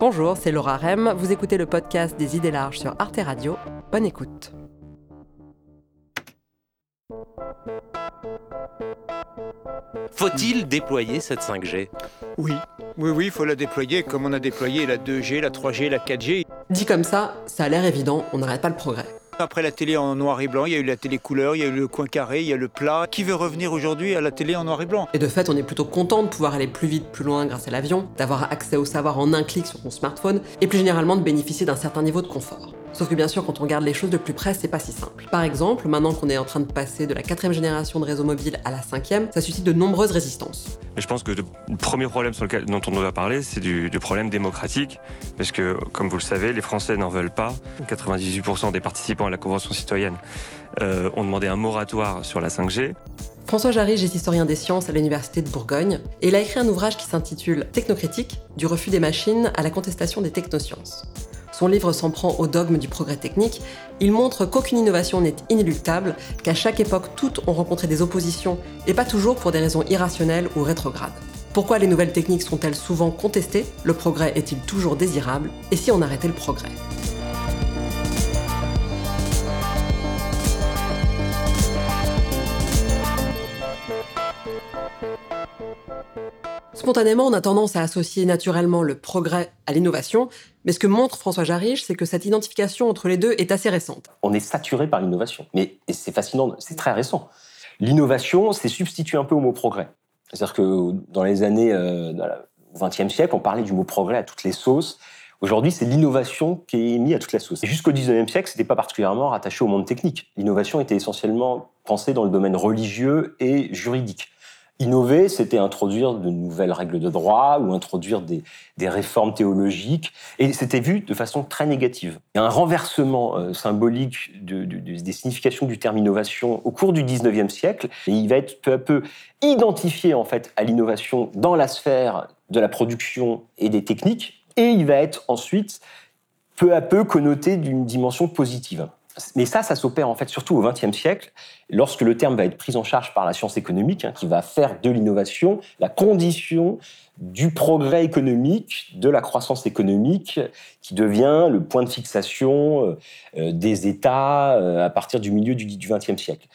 Bonjour, c'est Laura Rem. Vous écoutez le podcast des idées larges sur Arte Radio. Bonne écoute. Faut-il déployer cette 5G Oui, oui, oui, il faut la déployer comme on a déployé la 2G, la 3G, la 4G. Dit comme ça, ça a l'air évident, on n'arrête pas le progrès. Après la télé en noir et blanc, il y a eu la télé couleur, il y a eu le coin carré, il y a le plat. Qui veut revenir aujourd'hui à la télé en noir et blanc? Et de fait, on est plutôt content de pouvoir aller plus vite, plus loin grâce à l'avion, d'avoir accès au savoir en un clic sur son smartphone, et plus généralement de bénéficier d'un certain niveau de confort. Sauf que bien sûr, quand on regarde les choses de plus près, c'est pas si simple. Par exemple, maintenant qu'on est en train de passer de la quatrième génération de réseau mobile à la cinquième, ça suscite de nombreuses résistances. Mais je pense que le premier problème sur lequel, dont on doit parler, c'est du, problème démocratique, parce que, comme vous le savez, les Français n'en veulent pas. 98% des participants à la Convention citoyenne euh, ont demandé un moratoire sur la 5G. François Jarige est historien des sciences à l'Université de Bourgogne et il a écrit un ouvrage qui s'intitule Technocritique, du refus des machines à la contestation des technosciences. Son livre s'en prend au dogme du progrès technique. Il montre qu'aucune innovation n'est inéluctable, qu'à chaque époque, toutes ont rencontré des oppositions, et pas toujours pour des raisons irrationnelles ou rétrogrades. Pourquoi les nouvelles techniques sont-elles souvent contestées? Le progrès est-il toujours désirable? Et si on arrêtait le progrès? Spontanément, on a tendance à associer naturellement le progrès à l'innovation, mais ce que montre François Jarige, c'est que cette identification entre les deux est assez récente. On est saturé par l'innovation, mais c'est fascinant, c'est très récent. L'innovation s'est substituée un peu au mot progrès. C'est-à-dire que dans les années euh, au XXe siècle, on parlait du mot progrès à toutes les sauces. Aujourd'hui, c'est l'innovation qui est mise à toutes les sauces. Jusqu'au XIXe siècle, ce n'était pas particulièrement rattaché au monde technique. L'innovation était essentiellement pensée dans le domaine religieux et juridique. Innover, c'était introduire de nouvelles règles de droit ou introduire des, réformes théologiques, et c'était vu de façon très négative. Il y a un renversement euh, symbolique des significations du terme innovation au cours du 19e siècle, et il va être peu à peu identifié en fait à l'innovation dans la sphère de la production et des techniques, et il va être ensuite peu à peu connoté d'une dimension positive. Mais ça, ça s'opère en fait surtout au XXe siècle, lorsque le terme va être pris en charge par la science économique, hein, qui va faire de l'innovation la condition du progrès économique, de la croissance économique, qui devient le point de fixation euh, euh, des États euh, à partir du milieu du XXe siècle.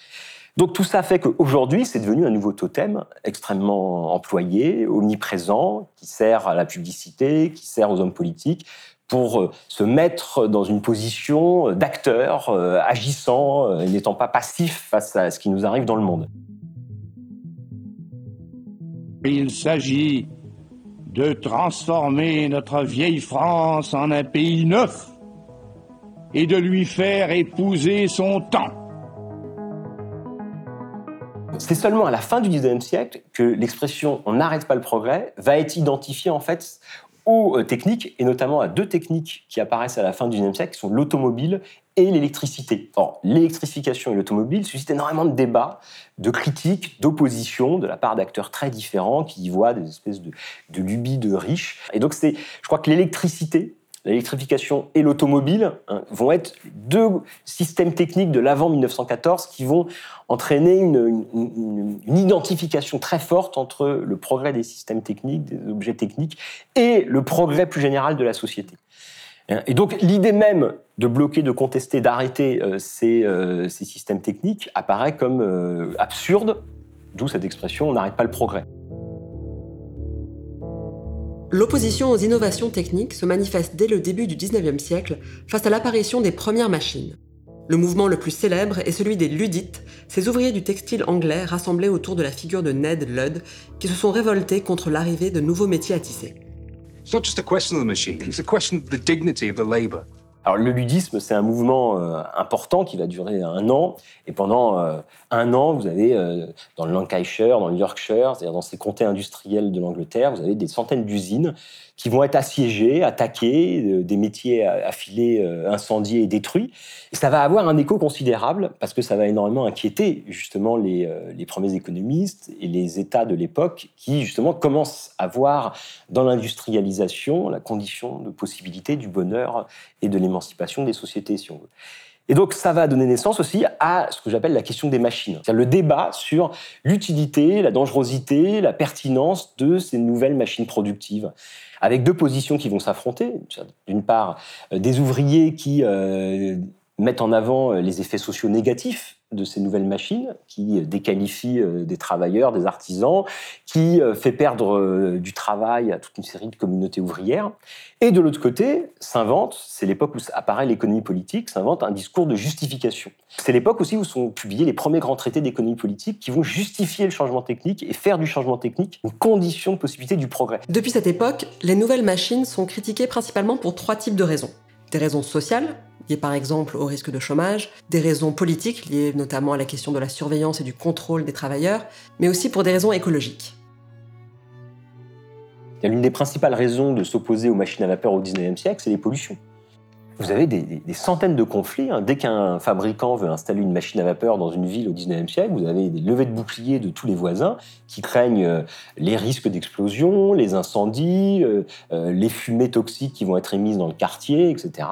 Donc tout ça fait qu'aujourd'hui, c'est devenu un nouveau totem extrêmement employé, omniprésent, qui sert à la publicité, qui sert aux hommes politiques, pour euh, se mettre dans une position d'acteur euh, agissant euh, et n'étant pas passif face à ce qui nous arrive dans le monde. Il s'agit de transformer notre vieille France en un pays neuf et de lui faire épouser son temps. C'est seulement à la fin du XIXe siècle que l'expression on n'arrête pas le progrès va être identifiée en fait aux euh, techniques, et notamment à deux techniques qui apparaissent à la fin du XIXe siècle, qui sont l'automobile et l'électricité. Or, l'électrification et l'automobile suscitent énormément de débats, de critiques, d'oppositions de la part d'acteurs très différents qui y voient des espèces de, de lubies de riches. Et donc, c'est, je crois que l'électricité l'électrification et l'automobile hein, vont être deux systèmes techniques de l'avant 1914 qui vont entraîner une, identification très forte entre le progrès des systèmes techniques, des objets techniques, et le progrès plus général de la société. Et donc l'idée même de bloquer, de contester, d'arrêter euh, euh, ces, systèmes techniques apparaît comme euh, absurde, d'où cette expression on n'arrête pas le progrès. L'opposition aux innovations techniques se manifeste dès le début du 19e siècle face à l'apparition des premières machines. Le mouvement le plus célèbre est celui des Luddites, ces ouvriers du textile anglais rassemblés autour de la figure de Ned Ludd, qui se sont révoltés contre l'arrivée de nouveaux métiers à tisser. Alors le ludisme, c'est un mouvement euh, important qui va durer un an. Et pendant euh, un an, vous avez euh, dans le Lancashire, dans le Yorkshire, c'est-à-dire dans ces comtés industriels de l'Angleterre, vous avez des centaines d'usines qui vont être assiégés, attaqués, euh, des métiers affilés, euh, incendiés et détruits. Et ça va avoir un écho considérable parce que ça va énormément inquiéter justement les, euh, les premiers économistes et les États de l'époque qui justement commencent à voir dans l'industrialisation la condition de possibilité du bonheur et de l'émancipation des sociétés, si on veut. Et donc, ça va donner naissance aussi à ce que j'appelle la question des machines. C'est-à-dire le débat sur l'utilité, la dangerosité, la pertinence de ces nouvelles machines productives. Avec deux positions qui vont s'affronter. D'une part, euh, des ouvriers qui euh, mettent en avant les effets sociaux négatifs de ces nouvelles machines qui déqualifient euh, des travailleurs, des artisans, qui euh, fait perdre euh, du travail à toute une série de communautés ouvrières. Et de l'autre côté, s'invente, c'est l'époque où apparaît l'économie politique, s'invente un discours de justification. C'est l'époque aussi où sont publiés les premiers grands traités d'économie politique qui vont justifier le changement technique et faire du changement technique une condition de possibilité du progrès. Depuis cette époque, les nouvelles machines sont critiquées principalement pour trois types de raisons. Des raisons sociales, liées par exemple au risque de chômage, des raisons politiques liées notamment à la question de la surveillance et du contrôle des travailleurs, mais aussi pour des raisons écologiques. L'une des principales raisons de s'opposer aux machines à vapeur au 19e siècle, c'est les pollutions. Vous avez des, centaines de conflits. Hein. Dès qu'un fabricant veut installer une machine à vapeur dans une ville au 19e siècle, vous avez des levées de boucliers de tous les voisins qui craignent euh, les risques d'explosion, les incendies, euh, euh, les fumées toxiques qui vont être émises dans le quartier, etc.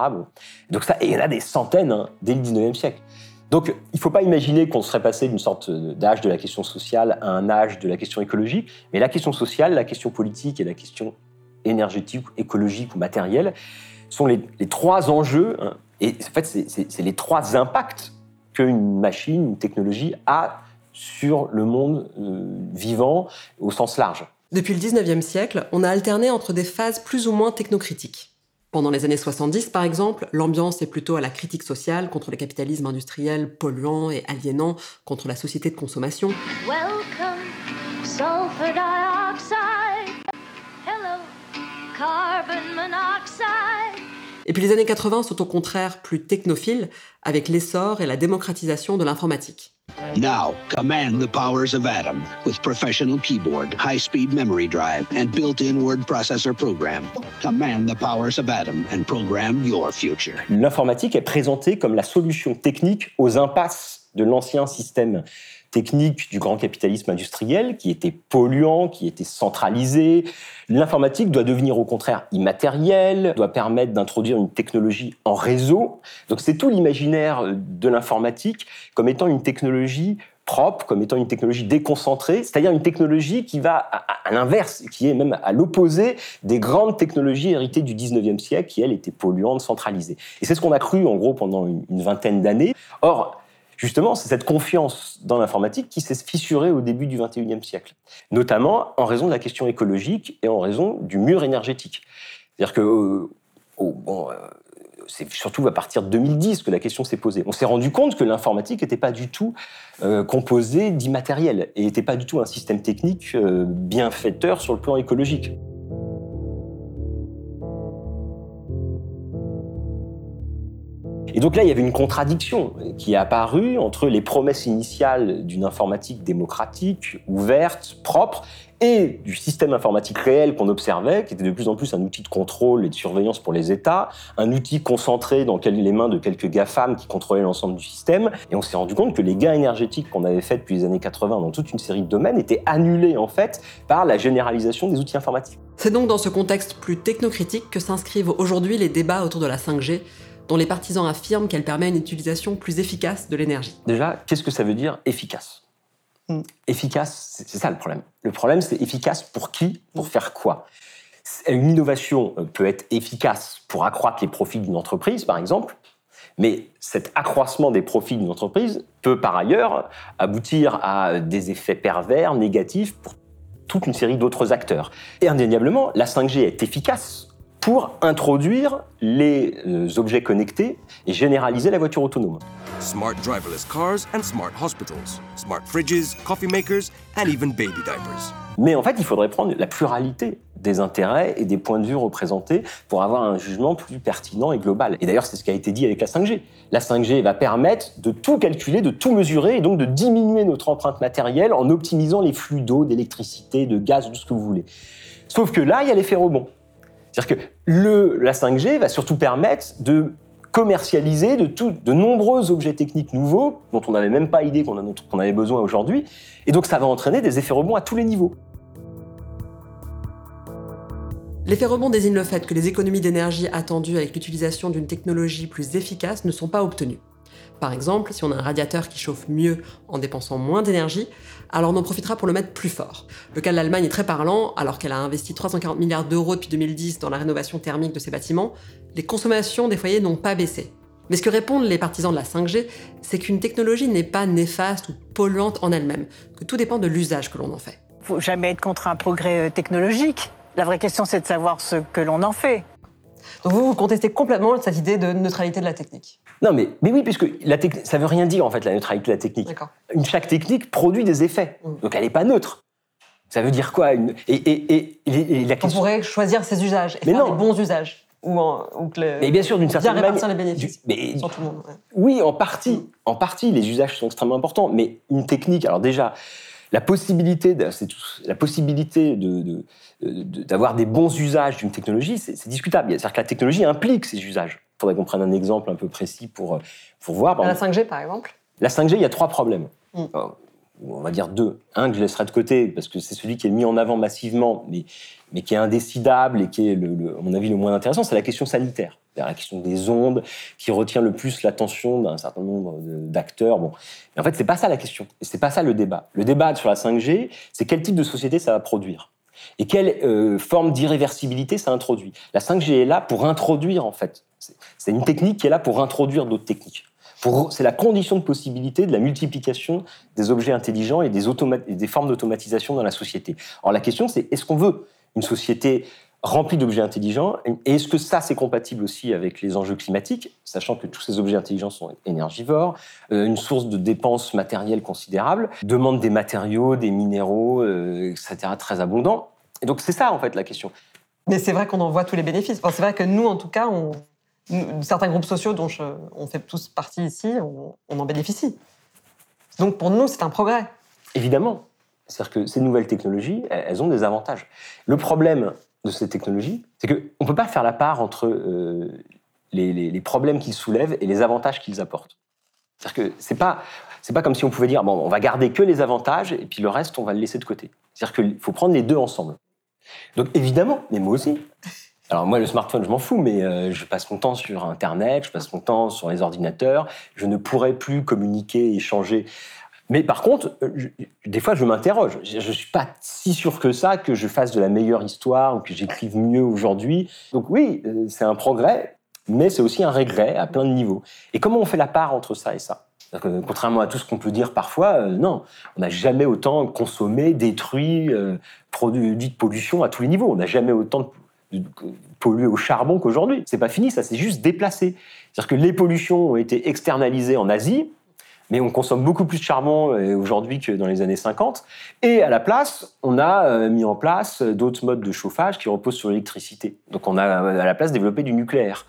Donc ça, il y en a des centaines hein, dès le 19e siècle. Donc, il ne faut pas imaginer qu'on serait passé d'une sorte d'âge de la question sociale à un âge de la question écologique, mais la question sociale, la question politique et la question énergétique, écologique ou matérielle, sont les, trois enjeux, hein, et en fait, c'est les trois impacts qu'une machine, une technologie a sur le monde euh, vivant au sens large. Depuis le 19e siècle, on a alterné entre des phases plus ou moins technocritiques. Pendant les années 70, par exemple, l'ambiance est plutôt à la critique sociale contre le capitalisme industriel polluant et aliénant contre la société de consommation. Welcome, sulfur dioxide. Hello, carbon monoxide. Et puis les années 80 sont au contraire plus technophiles, avec l'essor et la démocratisation de l'informatique. Now, command the powers of Atom with professional keyboard, high-speed memory drive, and built-in word processor program. Command the powers of Atom and program your future. L'informatique est présentée comme la solution technique aux impasses de l'ancien système technique du grand capitalisme industriel qui était polluant, qui était centralisé. L'informatique doit devenir au contraire immatérielle, doit permettre d'introduire une technologie en réseau. Donc c'est tout l'imaginaire de l'informatique comme étant une technologie propre, comme étant une technologie déconcentrée, c'est-à-dire une technologie qui va à, l'inverse, qui est même à l'opposé des grandes technologies héritées du 19e siècle, qui, elles, étaient polluantes, centralisées. Et c'est ce qu'on a cru, en gros, pendant une, une vingtaine d'années. Or, Justement, c'est cette confiance dans l'informatique qui s'est fissurée au début du XXIe siècle, notamment en raison de la question écologique et en raison du mur énergétique. C'est-à-dire que, euh, bon, euh, c'est surtout à partir de 2010 que la question s'est posée. On s'est rendu compte que l'informatique n'était pas du tout euh, composée d'immatériel et n'était pas du tout un système technique bienfaiteur sur le plan écologique. Donc là, il y avait une contradiction qui est apparue entre les promesses initiales d'une informatique démocratique, ouverte, propre, et du système informatique réel qu'on observait, qui était de plus en plus un outil de contrôle et de surveillance pour les États, un outil concentré dans les mains de quelques GAFAM qui contrôlaient l'ensemble du système. Et on s'est rendu compte que les gains énergétiques qu'on avait faits depuis les années 80 dans toute une série de domaines étaient annulés en fait par la généralisation des outils informatiques. C'est donc dans ce contexte plus technocritique que s'inscrivent aujourd'hui les débats autour de la 5G dont les partisans affirment qu'elle permet une utilisation plus efficace de l'énergie. Déjà, qu'est-ce que ça veut dire efficace? Mm. Efficace, c'est ça le problème. Le problème, c'est efficace pour qui? Pour faire quoi? Une innovation euh, peut être efficace pour accroître les profits d'une entreprise, par exemple, mais cet accroissement des profits d'une entreprise peut par ailleurs aboutir à des effets pervers, négatifs pour toute une série d'autres acteurs. Et indéniablement, la 5G est efficace pour introduire les euh, objets connectés et généraliser la voiture autonome. Smart driverless cars and smart hospitals, smart fridges, coffee makers and even baby diapers. Mais en fait, il faudrait prendre la pluralité des intérêts et des points de vue représentés pour avoir un jugement plus pertinent et global. Et d'ailleurs, c'est ce qui a été dit avec la 5G. La 5G va permettre de tout calculer, de tout mesurer et donc de diminuer notre empreinte matérielle en optimisant les flux d'eau, d'électricité, de gaz, tout ce que vous voulez. Sauf que là, il y a l'effet rebond. C'est-à-dire que la 5G va surtout permettre de commercialiser de nombreux objets techniques nouveaux dont on n'avait même pas idée qu'on avait besoin aujourd'hui. Et donc ça va entraîner des effets rebonds à tous les niveaux. L'effet rebond désigne le fait que les économies d'énergie attendues avec l'utilisation d'une technologie plus efficace ne sont pas obtenues. Par exemple, si on a un radiateur qui chauffe mieux en dépensant moins d'énergie, alors on en profitera pour le mettre plus fort. Le cas de l'Allemagne est très parlant, alors qu'elle a investi 340 milliards d'euros depuis 2010 dans la rénovation thermique de ses bâtiments, les consommations des foyers n'ont pas baissé. Mais ce que répondent les partisans de la 5G, c'est qu'une technologie n'est pas néfaste ou polluante en elle-même, que tout dépend de l'usage que l'on en fait. Il faut jamais être contre un progrès euh, technologique. La vraie question, c'est de savoir ce que l'on en fait. Donc vous, vous contestez complètement cette idée de neutralité de la technique Non, mais, mais oui, puisque la ça veut rien dire, en fait, la neutralité de la technique. Une, chaque technique produit des effets. Mm. Donc elle n'est pas neutre. Ça veut dire quoi une... et, et, et, la question... On pourrait choisir ses usages et mais faire non. des bons usages. Ou, ou que mais bien sûr, d'une certaine manière... répartir les bénéfices mais, sur tout le monde. Oui, en partie. En partie, les usages sont extrêmement importants. Mais une technique, alors déjà, la possibilité, la possibilité de, d'avoir des bons usages d'une technologie, c'est discutable. C'est-à-dire que la technologie implique ces usages. Faudrait qu'on prenne un exemple un peu précis pour, pour voir. la 5G, par exemple La 5G, il y a trois problèmes. Mm. on va dire deux. Un que je laisserai de côté, parce que c'est celui qui est mis en avant massivement, mais, mais qui est indécidable et qui est, le, à mon avis, le moins intéressant, c'est la question sanitaire. La question des ondes qui retient le plus l'attention d'un certain nombre d'acteurs. Bon. Mais en fait, c'est pas ça la question. Et c'est pas ça le débat. Le débat sur la 5G, c'est quel type de société ça va produire et quelle euh, forme d'irréversibilité ça introduit. La 5G est là pour introduire, en fait. C'est une technique qui est là pour introduire d'autres techniques. C'est la condition de possibilité de la multiplication des objets intelligents et des, formes d'automatisation dans la société. Alors la question, c'est est-ce qu'on veut une société remplie d'objets intelligents? Et est-ce que ça, c'est compatible aussi avec les enjeux climatiques, sachant que tous ces objets intelligents sont énergivores, euh, une source de dépenses matérielles considérable, demande des matériaux, des minéraux, euh, etc., très abondants? Et donc c'est ça, en fait, la question. Mais c'est vrai qu'on en voit tous les bénéfices. c'est vrai que nous, en tout cas, on, certains groupes sociaux dont on fait tous partie ici, on, en bénéficie. Donc pour nous, c'est un progrès. Évidemment. C'est-à-dire que ces nouvelles technologies, elles ont des avantages. Le problème de ces technologies, c'est qu'on ne peut pas faire la part entre euh, les, problèmes qu'ils soulèvent et les avantages qu'ils apportent. C'est-à-dire que c'est pas, pas comme si on pouvait dire, bon, on va garder que les avantages et puis le reste, on va le laisser de côté. C'est-à-dire qu'il faut prendre les deux ensemble. Donc évidemment, mais moi aussi. Alors moi, le smartphone, je m'en fous, mais euh, je passe mon temps sur Internet, je passe mon temps sur les ordinateurs. Je ne pourrais plus communiquer, échanger. Mais par contre, euh, des fois, je m'interroge. Je ne suis pas si sûr que ça que je fasse de la meilleure histoire ou que j'écrive mieux aujourd'hui. Donc oui, euh, c'est un progrès, mais c'est aussi un regret à plein de niveaux. Et comment on fait la part entre ça et ça? Contrairement à tout ce qu'on peut dire parfois, non, on n'a jamais autant consommé, détruit, produit de pollution à tous les niveaux. On n'a jamais autant polluer au charbon qu'aujourd'hui. C'est pas fini, ça s'est juste déplacé. C'est-à-dire que les pollutions ont été externalisées en Asie, mais on consomme beaucoup plus de charbon euh, aujourd'hui que dans les années 50. Et à la place, on a euh, mis en place d'autres modes de chauffage qui reposent sur l'électricité. Donc on a euh, à la place développé du nucléaire.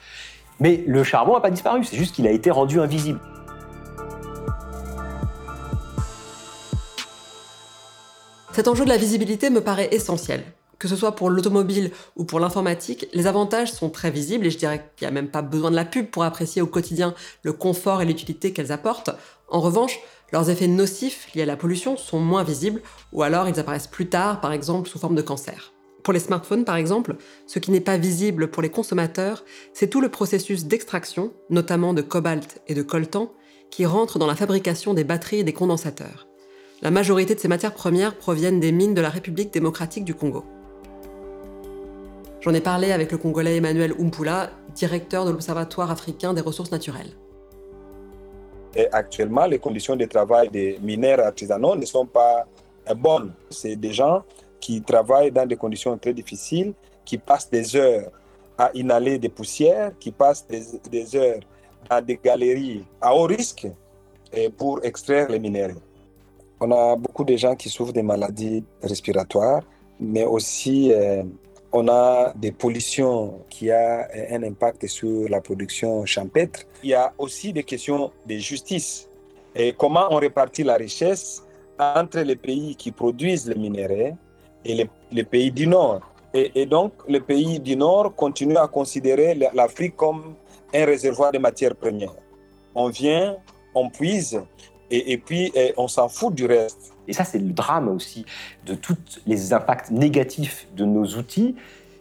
Mais le charbon n'a pas disparu, c'est juste qu'il a été rendu invisible. Cet enjeu de la visibilité me paraît essentiel. Que ce soit pour l'automobile ou pour l'informatique, les avantages sont très visibles et je dirais qu'il n'y a même pas besoin de la pub pour apprécier au quotidien le confort et l'utilité qu'elles apportent. En revanche, leurs effets nocifs liés à la pollution sont moins visibles ou alors ils apparaissent plus tard, par exemple sous forme de cancer. Pour les smartphones, par exemple, ce qui n'est pas visible pour les consommateurs, c'est tout le processus d'extraction, notamment de cobalt et de coltan, qui rentre dans la fabrication des batteries et des condensateurs. La majorité de ces matières premières proviennent des mines de la République démocratique du Congo. J'en ai parlé avec le Congolais Emmanuel Umpula, directeur de l'Observatoire africain des ressources naturelles. Actuellement, les conditions de travail des mineurs artisanaux ne sont pas bonnes. C'est des gens qui travaillent dans des conditions très difficiles, qui passent des heures à inhaler des poussières, qui passent des, heures dans des galeries à haut risque pour extraire les minéraux. On a beaucoup de gens qui souffrent des maladies respiratoires, mais aussi euh, on a des pollutions qui ont un impact sur la production champêtre. Il y a aussi des questions de justice et comment on répartit la richesse entre les pays qui produisent les minéraux et les, pays du Nord. Et, donc, les pays du Nord continuent à considérer l'Afrique comme un réservoir de matières premières. On vient, on puise, et, puis on s'en fout du reste. Et ça, c'est le drame aussi de tous les impacts négatifs de nos outils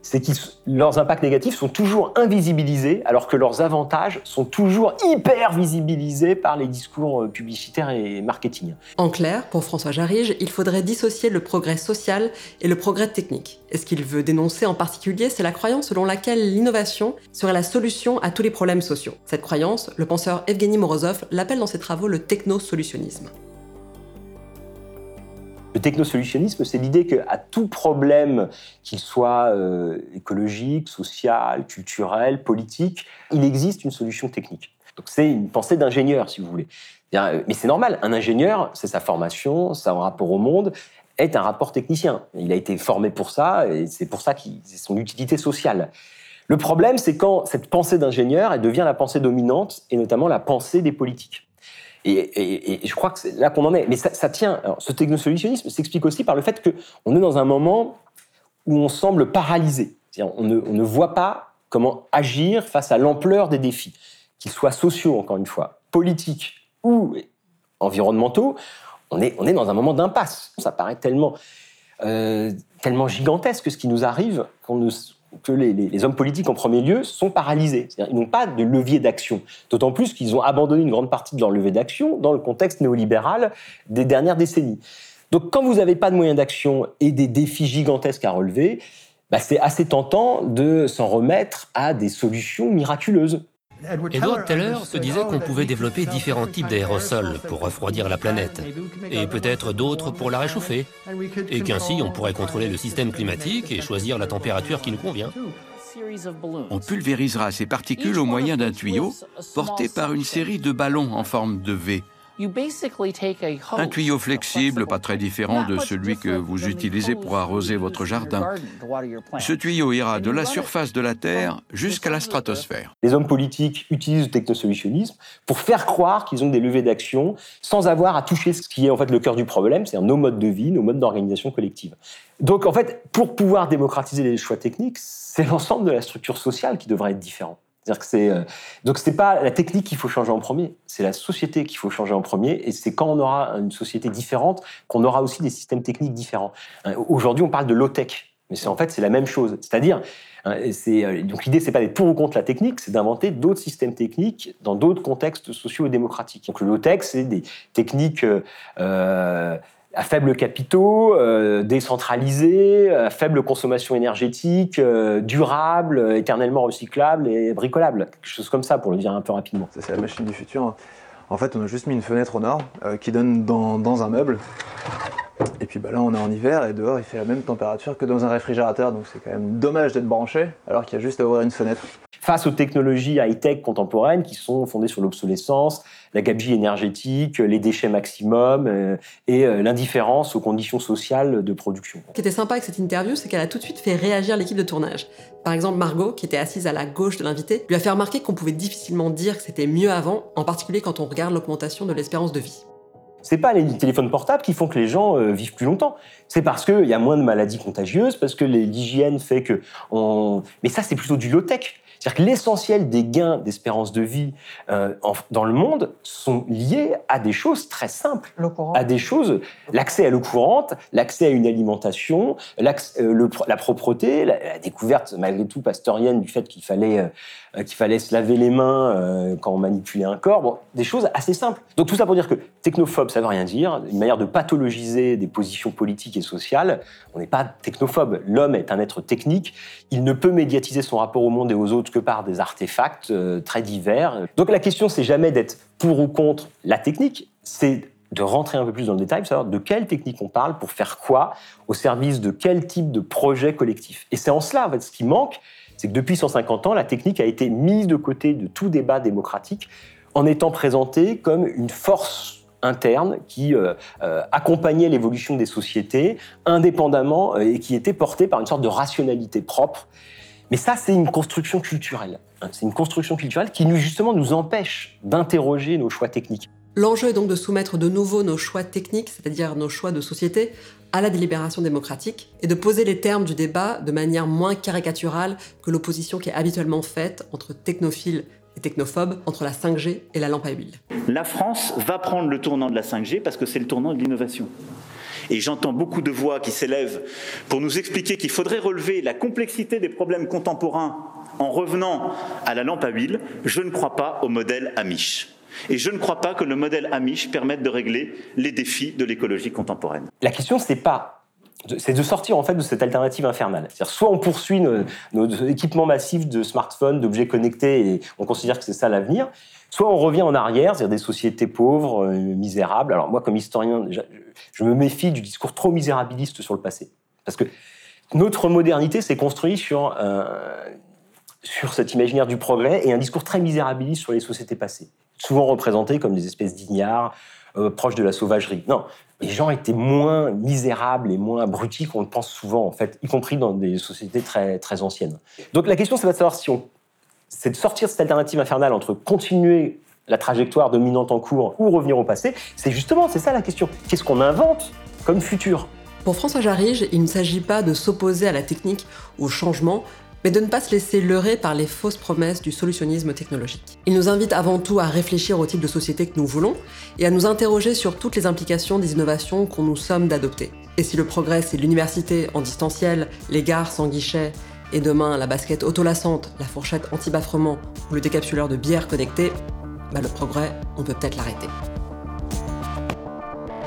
c'est que leurs impacts négatifs sont toujours invisibilisés, alors que leurs avantages sont toujours hyper visibilisés par les discours euh, publicitaires et marketing. En clair, pour François Jarige, il faudrait dissocier le progrès social et le progrès technique. Et ce qu'il veut dénoncer en particulier, c'est la croyance selon laquelle l'innovation serait la solution à tous les problèmes sociaux. Cette croyance, le penseur Evgeny Morozov l'appelle dans ses travaux le technosolutionnisme. Le technosolutionnisme, c'est l'idée qu'à tout problème, qu'il soit euh, écologique, social, culturel, politique, il existe une solution technique. Donc c'est une pensée d'ingénieur, si vous voulez. Euh, mais c'est normal, un ingénieur, c'est sa formation, son rapport au monde, est un rapport technicien. Il a été formé pour ça, et c'est pour ça qu'il c'est son utilité sociale. Le problème, c'est quand cette pensée d'ingénieur, elle devient la pensée dominante, et notamment la pensée des politiques. Et, je crois que c'est là qu'on en est. Mais ça, tient. Ce technosolutionnisme s'explique aussi par le fait qu'on est dans un moment où on semble paralysé. On ne, voit pas comment agir face à l'ampleur des défis, qu'ils soient sociaux, encore une fois, politiques ou environnementaux. On est, on est dans un moment d'impasse. Ça paraît tellement, euh, tellement gigantesque ce qui nous arrive qu'on ne, que les, hommes politiques en premier lieu sont paralysés. Ils n'ont pas de levier d'action. D'autant plus qu'ils ont abandonné une grande partie de leur levier d'action dans le contexte néolibéral des dernières décennies. Donc quand vous n'avez pas de moyens d'action et des défis gigantesques à relever, bah, c'est assez tentant de s'en remettre à des solutions miraculeuses. Edward Teller se disait qu'on pouvait développer différents types d'aérosols pour refroidir la planète, et peut-être d'autres pour la réchauffer, et qu'ainsi on pourrait contrôler le système climatique et choisir la température qui nous convient. On pulvérisera ces particules au moyen d'un tuyau porté par une série de ballons en forme de V. Un tuyau flexible, pas très différent de celui que vous utilisez pour arroser votre jardin. Ce tuyau ira de la surface de la Terre jusqu'à la stratosphère. Les hommes politiques utilisent le technosolutionnisme pour faire croire qu'ils ont des levées d'action sans avoir à toucher ce qui est en fait le cœur du problème, c'est-à-dire nos modes de vie, nos modes d'organisation collective. Donc en fait, pour pouvoir démocratiser les choix techniques, c'est l'ensemble de la structure sociale qui devrait être différent. C'est-à-dire que c'est euh, donc c'est pas la technique qu'il faut changer en premier, c'est la société qu'il faut changer en premier, et c'est quand on aura une société différente qu'on aura aussi des systèmes techniques différents. Euh, aujourd'hui, on parle de low tech, mais c'est en fait c'est la même chose. C'est-à-dire hein, euh, donc l'idée c'est pas d'être pour ou contre la technique, c'est d'inventer d'autres systèmes techniques dans d'autres contextes sociaux et démocratiques. Donc le low tech c'est des techniques à faible capitaux, euh, décentralisé, à faible consommation énergétique, euh, durable, éternellement recyclable et bricolable. Quelque chose comme ça, pour le dire un peu rapidement. C'est la machine du futur. En fait, on a juste mis une fenêtre au nord euh, qui donne dans, dans, un meuble. Et puis bah, là, on est en hiver et dehors, il fait la même température que dans un réfrigérateur. Donc c'est quand même dommage d'être branché alors qu'il y a juste à ouvrir une fenêtre face aux technologies high-tech contemporaines qui sont fondées sur l'obsolescence, la gabegie énergétique, les déchets maximum euh, et euh, l'indifférence aux conditions sociales de production. Ce qui était sympa avec cette interview, c'est qu'elle a tout de suite fait réagir l'équipe de tournage. Par exemple, Margot, qui était assise à la gauche de l'invité, lui a fait remarquer qu'on pouvait difficilement dire que c'était mieux avant, en particulier quand on regarde l'augmentation de l'espérance de vie. C'est pas les téléphones portables qui font que les gens euh, vivent plus longtemps. C'est parce qu'il y a moins de maladies contagieuses, parce que l'hygiène fait que on. Mais ça, c'est plutôt du low tech. C'est-à-dire que l'essentiel des gains d'espérance de vie euh, dans le monde sont liés à des choses très simples, à des choses, l'accès à l'eau courante, l'accès à une alimentation, euh, la propreté, la, découverte malgré tout pasteurienne du fait qu'il fallait euh, qu'il fallait se laver les mains quand on manipulait un corps, bon, des choses assez simples. Donc tout ça pour dire que technophobe, ça veut rien dire, une manière de pathologiser des positions politiques et sociales. On n'est pas technophobe. L'homme est un être technique. Il ne peut médiatiser son rapport au monde et aux autres que par des artefacts euh, très divers. Donc la question, c'est jamais d'être pour ou contre la technique, c'est de rentrer un peu plus dans le détail, savoir de quelle technique on parle, pour faire quoi, au service de quel type de projet collectif. Et c'est en cela, en fait, ce qui manque, c'est que depuis 150 ans, la technique a été mise de côté de tout débat démocratique en étant présentée comme une force interne qui euh, euh, accompagnait l'évolution des sociétés indépendamment et qui était portée par une sorte de rationalité propre mais ça, c'est une construction culturelle. Hein. C'est une construction culturelle qui, justement, nous empêche d'interroger nos choix techniques. L'enjeu est donc de soumettre de nouveau nos choix techniques, c'est-à-dire nos choix de société, à la délibération démocratique et de poser les termes du débat de manière moins caricaturale que l'opposition qui est habituellement faite entre technophiles et technophobes, entre la 5G et la lampe à huile. La France va prendre le tournant de la 5G parce que c'est le tournant de l'innovation. Et j'entends beaucoup de voix qui s'élèvent pour nous expliquer qu'il faudrait relever la complexité des problèmes contemporains en revenant à la lampe à huile. Je ne crois pas au modèle Amish. Et je ne crois pas que le modèle Amish permette de régler les défis de l'écologie contemporaine. La question, c'est pas c'est de sortir en fait de cette alternative infernale. C'est-à-dire soit on poursuit nos, équipements massifs de smartphones, d'objets connectés et on considère que c'est ça l'avenir, soit on revient en arrière, c'est-à-dire des sociétés pauvres, euh, misérables. Alors moi, comme historien, je me méfie du discours trop misérabiliste sur le passé, parce que notre modernité s'est construite sur euh, sur cet imaginaire du progrès et un discours très misérabiliste sur les sociétés passées souvent représentés comme des espèces d'ignards, euh, proches de la sauvagerie. Non, les gens étaient moins misérables et moins abrutis qu'on le pense souvent, en fait, y compris dans des sociétés très, anciennes. Donc la question, c'est de savoir si on... C'est de sortir cette alternative infernale entre continuer la trajectoire dominante en cours ou revenir au passé. C'est justement, c'est ça la question. Qu'est-ce qu'on invente comme futur? Pour François Jarige, il ne s'agit pas de s'opposer à la technique, au changement, mais de ne pas se laisser leurrer par les fausses promesses du solutionnisme technologique. Il nous invite avant tout à réfléchir au type de société que nous voulons et à nous interroger sur toutes les implications des innovations qu'on nous sommes d'adopter. Et si le progrès c'est l'université en distanciel, les gares sans guichet, et demain la basket autolassante, la fourchette anti-baffrement ou le décapsuleur de bière connecté, bah le progrès, on peut peut-être l'arrêter.